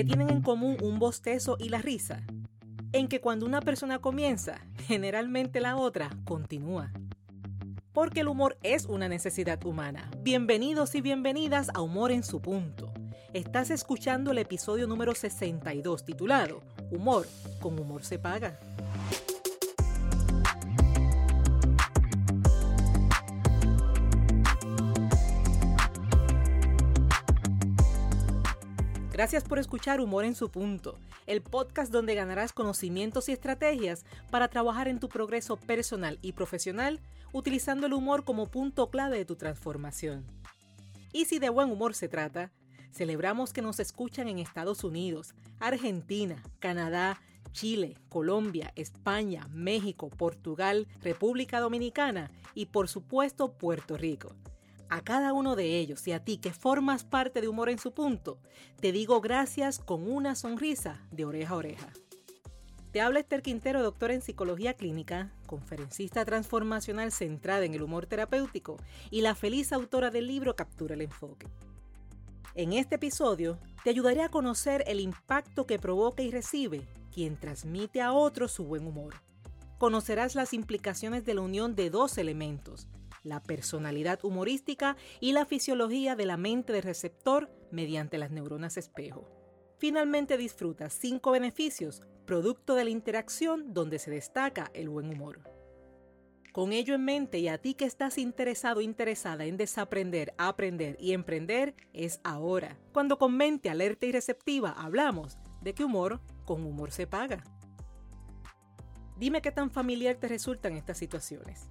¿Qué tienen en común un bostezo y la risa? En que cuando una persona comienza, generalmente la otra continúa. Porque el humor es una necesidad humana. Bienvenidos y bienvenidas a Humor en su punto. Estás escuchando el episodio número 62 titulado Humor, con humor se paga. Gracias por escuchar Humor en su punto, el podcast donde ganarás conocimientos y estrategias para trabajar en tu progreso personal y profesional utilizando el humor como punto clave de tu transformación. Y si de buen humor se trata, celebramos que nos escuchan en Estados Unidos, Argentina, Canadá, Chile, Colombia, España, México, Portugal, República Dominicana y por supuesto Puerto Rico. A cada uno de ellos y a ti que formas parte de Humor en su punto, te digo gracias con una sonrisa de oreja a oreja. Te habla Esther Quintero, doctora en psicología clínica, conferencista transformacional centrada en el humor terapéutico y la feliz autora del libro Captura el Enfoque. En este episodio te ayudaré a conocer el impacto que provoca y recibe quien transmite a otros su buen humor. Conocerás las implicaciones de la unión de dos elementos, la personalidad humorística y la fisiología de la mente del receptor mediante las neuronas espejo. Finalmente disfrutas cinco beneficios, producto de la interacción donde se destaca el buen humor. Con ello en mente y a ti que estás interesado interesada en desaprender, aprender y emprender, es ahora, cuando con mente alerta y receptiva hablamos de que humor con humor se paga. Dime qué tan familiar te resultan estas situaciones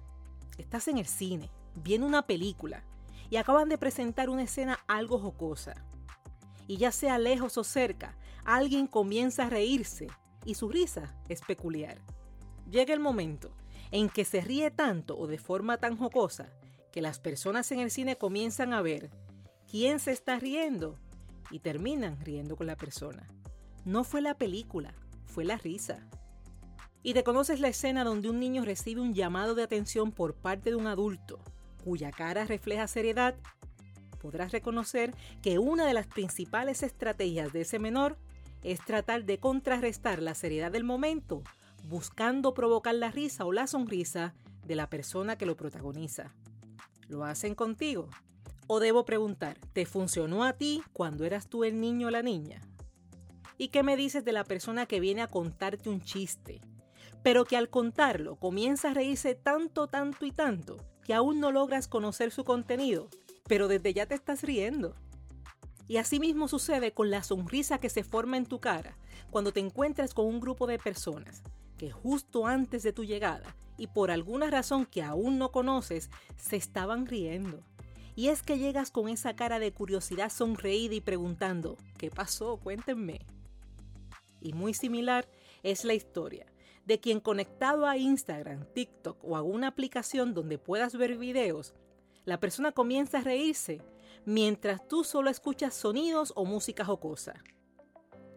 estás en el cine, viene una película y acaban de presentar una escena algo jocosa. Y ya sea lejos o cerca, alguien comienza a reírse y su risa es peculiar. Llega el momento en que se ríe tanto o de forma tan jocosa que las personas en el cine comienzan a ver quién se está riendo y terminan riendo con la persona. No fue la película, fue la risa. Y te conoces la escena donde un niño recibe un llamado de atención por parte de un adulto, cuya cara refleja seriedad, podrás reconocer que una de las principales estrategias de ese menor es tratar de contrarrestar la seriedad del momento, buscando provocar la risa o la sonrisa de la persona que lo protagoniza. ¿Lo hacen contigo? O debo preguntar, ¿te funcionó a ti cuando eras tú el niño o la niña? ¿Y qué me dices de la persona que viene a contarte un chiste? Pero que al contarlo comienza a reírse tanto, tanto y tanto que aún no logras conocer su contenido, pero desde ya te estás riendo. Y así mismo sucede con la sonrisa que se forma en tu cara cuando te encuentras con un grupo de personas que justo antes de tu llegada y por alguna razón que aún no conoces se estaban riendo. Y es que llegas con esa cara de curiosidad sonreída y preguntando, ¿qué pasó? Cuéntenme. Y muy similar es la historia de quien conectado a Instagram, TikTok o a una aplicación donde puedas ver videos, la persona comienza a reírse mientras tú solo escuchas sonidos o música jocosa.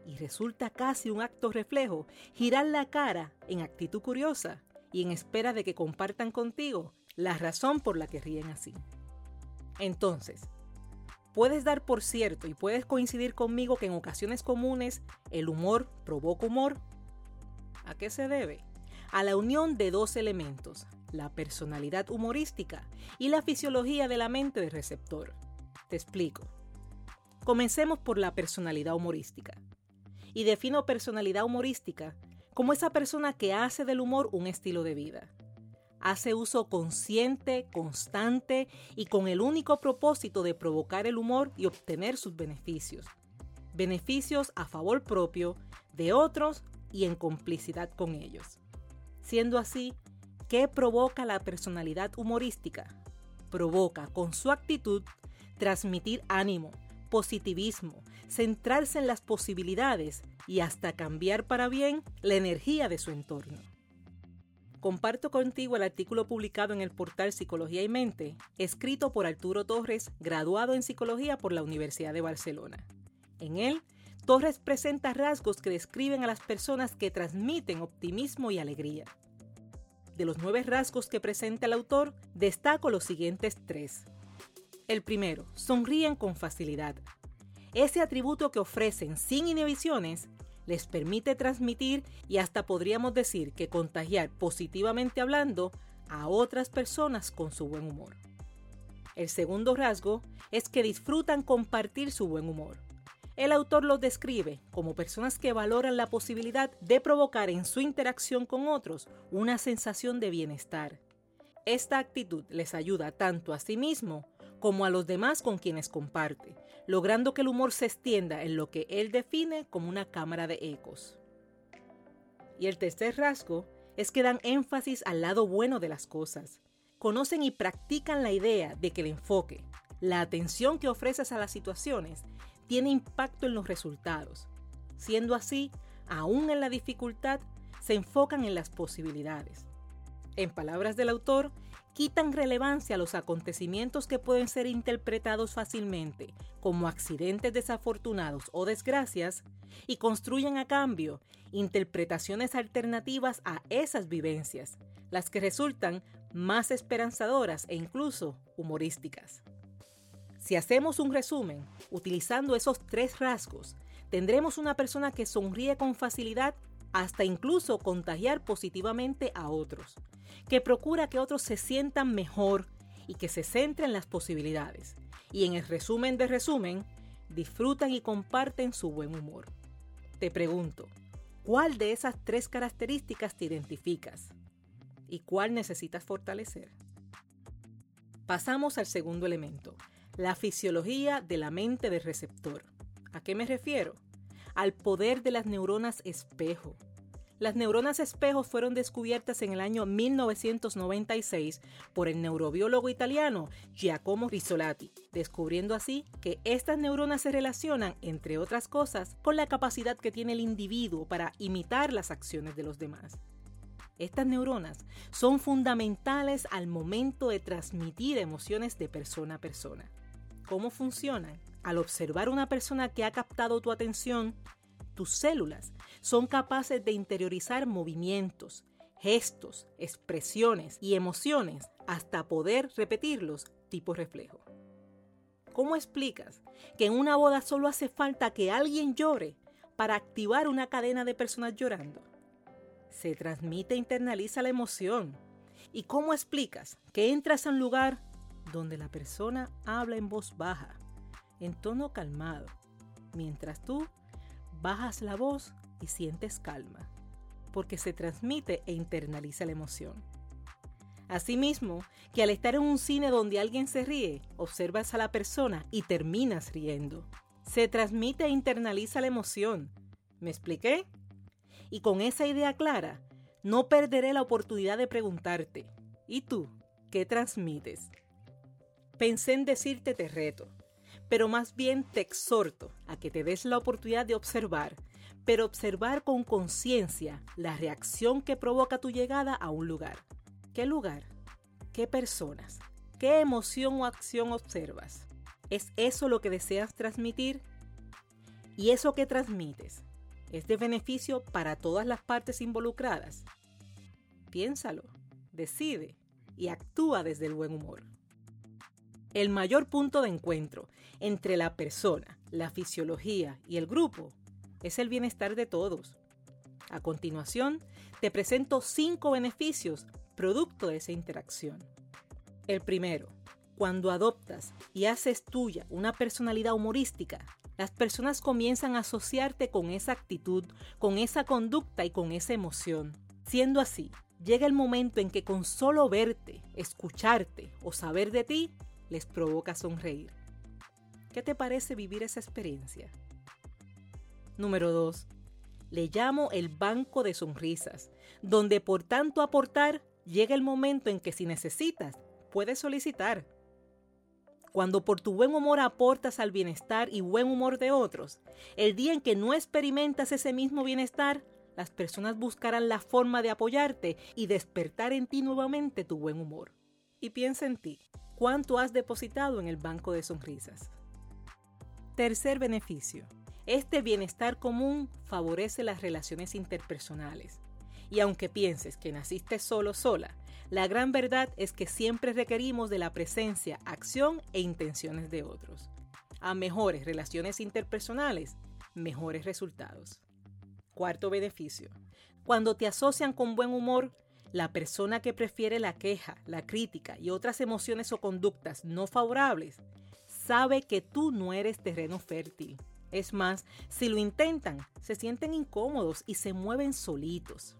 Y resulta casi un acto reflejo girar la cara en actitud curiosa y en espera de que compartan contigo la razón por la que ríen así. Entonces, puedes dar por cierto y puedes coincidir conmigo que en ocasiones comunes el humor provoca humor ¿A qué se debe? A la unión de dos elementos, la personalidad humorística y la fisiología de la mente del receptor. Te explico. Comencemos por la personalidad humorística. Y defino personalidad humorística como esa persona que hace del humor un estilo de vida. Hace uso consciente, constante y con el único propósito de provocar el humor y obtener sus beneficios. Beneficios a favor propio, de otros y en complicidad con ellos. Siendo así, ¿qué provoca la personalidad humorística? Provoca con su actitud transmitir ánimo, positivismo, centrarse en las posibilidades y hasta cambiar para bien la energía de su entorno. Comparto contigo el artículo publicado en el portal Psicología y Mente, escrito por Arturo Torres, graduado en Psicología por la Universidad de Barcelona. En él Torres presenta rasgos que describen a las personas que transmiten optimismo y alegría. De los nueve rasgos que presenta el autor, destaco los siguientes tres. El primero, sonríen con facilidad. Ese atributo que ofrecen sin inhibiciones les permite transmitir y hasta podríamos decir que contagiar positivamente hablando a otras personas con su buen humor. El segundo rasgo es que disfrutan compartir su buen humor. El autor los describe como personas que valoran la posibilidad de provocar en su interacción con otros una sensación de bienestar. Esta actitud les ayuda tanto a sí mismo como a los demás con quienes comparte, logrando que el humor se extienda en lo que él define como una cámara de ecos. Y el tercer rasgo es que dan énfasis al lado bueno de las cosas. Conocen y practican la idea de que el enfoque, la atención que ofreces a las situaciones, tiene impacto en los resultados. Siendo así, aún en la dificultad, se enfocan en las posibilidades. En palabras del autor, quitan relevancia a los acontecimientos que pueden ser interpretados fácilmente como accidentes desafortunados o desgracias y construyen a cambio interpretaciones alternativas a esas vivencias, las que resultan más esperanzadoras e incluso humorísticas. Si hacemos un resumen utilizando esos tres rasgos, tendremos una persona que sonríe con facilidad hasta incluso contagiar positivamente a otros, que procura que otros se sientan mejor y que se centren en las posibilidades. Y en el resumen de resumen, disfrutan y comparten su buen humor. Te pregunto, ¿cuál de esas tres características te identificas? ¿Y cuál necesitas fortalecer? Pasamos al segundo elemento, la fisiología de la mente del receptor. ¿A qué me refiero? Al poder de las neuronas espejo. Las neuronas espejos fueron descubiertas en el año 1996 por el neurobiólogo italiano Giacomo Rizzolatti, descubriendo así que estas neuronas se relacionan, entre otras cosas, con la capacidad que tiene el individuo para imitar las acciones de los demás. Estas neuronas son fundamentales al momento de transmitir emociones de persona a persona. ¿Cómo funcionan? Al observar una persona que ha captado tu atención, tus células son capaces de interiorizar movimientos, gestos, expresiones y emociones hasta poder repetirlos tipo reflejo. ¿Cómo explicas que en una boda solo hace falta que alguien llore para activar una cadena de personas llorando? Se transmite e internaliza la emoción. ¿Y cómo explicas que entras a un lugar donde la persona habla en voz baja, en tono calmado, mientras tú bajas la voz y sientes calma, porque se transmite e internaliza la emoción. Asimismo, que al estar en un cine donde alguien se ríe, observas a la persona y terminas riendo. Se transmite e internaliza la emoción. ¿Me expliqué? Y con esa idea clara, no perderé la oportunidad de preguntarte, ¿y tú qué transmites? Pensé en decirte te reto, pero más bien te exhorto a que te des la oportunidad de observar, pero observar con conciencia la reacción que provoca tu llegada a un lugar. ¿Qué lugar? ¿Qué personas? ¿Qué emoción o acción observas? ¿Es eso lo que deseas transmitir? ¿Y eso que transmites es de beneficio para todas las partes involucradas? Piénsalo, decide y actúa desde el buen humor. El mayor punto de encuentro entre la persona, la fisiología y el grupo es el bienestar de todos. A continuación, te presento cinco beneficios producto de esa interacción. El primero, cuando adoptas y haces tuya una personalidad humorística, las personas comienzan a asociarte con esa actitud, con esa conducta y con esa emoción. Siendo así, llega el momento en que con solo verte, escucharte o saber de ti, les provoca sonreír. ¿Qué te parece vivir esa experiencia? Número 2. Le llamo el banco de sonrisas, donde por tanto aportar llega el momento en que si necesitas, puedes solicitar. Cuando por tu buen humor aportas al bienestar y buen humor de otros, el día en que no experimentas ese mismo bienestar, las personas buscarán la forma de apoyarte y despertar en ti nuevamente tu buen humor. Y piensa en ti cuánto has depositado en el banco de sonrisas. Tercer beneficio. Este bienestar común favorece las relaciones interpersonales. Y aunque pienses que naciste solo sola, la gran verdad es que siempre requerimos de la presencia, acción e intenciones de otros. a mejores relaciones interpersonales, mejores resultados. Cuarto beneficio. Cuando te asocian con buen humor, la persona que prefiere la queja, la crítica y otras emociones o conductas no favorables sabe que tú no eres terreno fértil. Es más, si lo intentan, se sienten incómodos y se mueven solitos.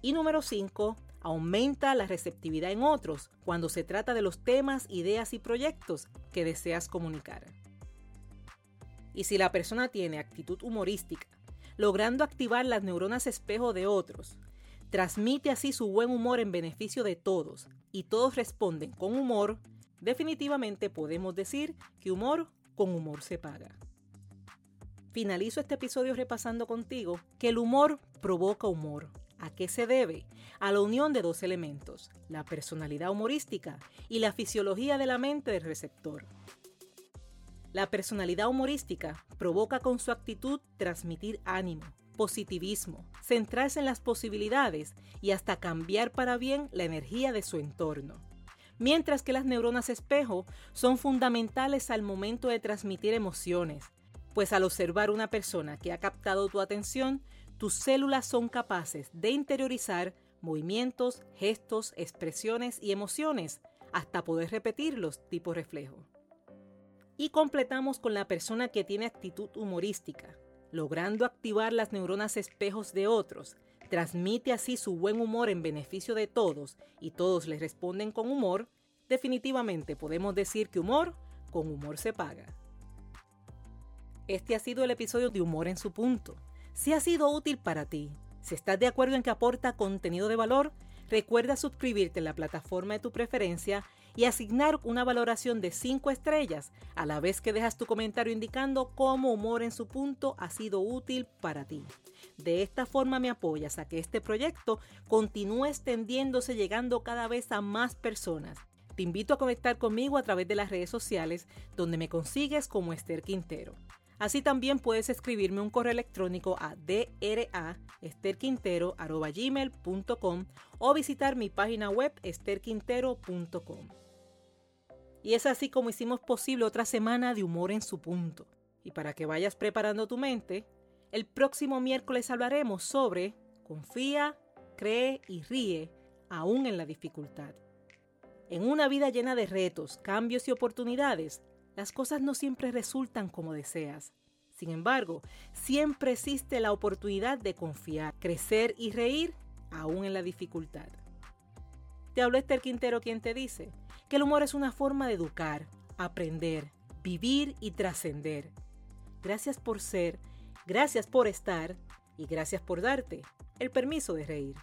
Y número 5, aumenta la receptividad en otros cuando se trata de los temas, ideas y proyectos que deseas comunicar. Y si la persona tiene actitud humorística, logrando activar las neuronas espejo de otros, transmite así su buen humor en beneficio de todos y todos responden con humor, definitivamente podemos decir que humor con humor se paga. Finalizo este episodio repasando contigo que el humor provoca humor. ¿A qué se debe? A la unión de dos elementos, la personalidad humorística y la fisiología de la mente del receptor. La personalidad humorística provoca con su actitud transmitir ánimo, positivismo, centrarse en las posibilidades y hasta cambiar para bien la energía de su entorno. Mientras que las neuronas espejo son fundamentales al momento de transmitir emociones, pues al observar una persona que ha captado tu atención, tus células son capaces de interiorizar movimientos, gestos, expresiones y emociones hasta poder repetirlos tipo reflejo. Y completamos con la persona que tiene actitud humorística, logrando activar las neuronas espejos de otros, transmite así su buen humor en beneficio de todos y todos le responden con humor, definitivamente podemos decir que humor con humor se paga. Este ha sido el episodio de Humor en su punto. Si ha sido útil para ti, si estás de acuerdo en que aporta contenido de valor, recuerda suscribirte en la plataforma de tu preferencia y asignar una valoración de 5 estrellas a la vez que dejas tu comentario indicando cómo humor en su punto ha sido útil para ti. De esta forma me apoyas a que este proyecto continúe extendiéndose llegando cada vez a más personas. Te invito a conectar conmigo a través de las redes sociales donde me consigues como Esther Quintero. Así también puedes escribirme un correo electrónico a draesterquintero.com o visitar mi página web esterquintero.com. Y es así como hicimos posible otra semana de humor en su punto. Y para que vayas preparando tu mente, el próximo miércoles hablaremos sobre confía, cree y ríe aún en la dificultad. En una vida llena de retos, cambios y oportunidades, las cosas no siempre resultan como deseas. Sin embargo, siempre existe la oportunidad de confiar, crecer y reír aún en la dificultad. Te habló Esther Quintero quien te dice que el humor es una forma de educar, aprender, vivir y trascender. Gracias por ser, gracias por estar y gracias por darte el permiso de reír.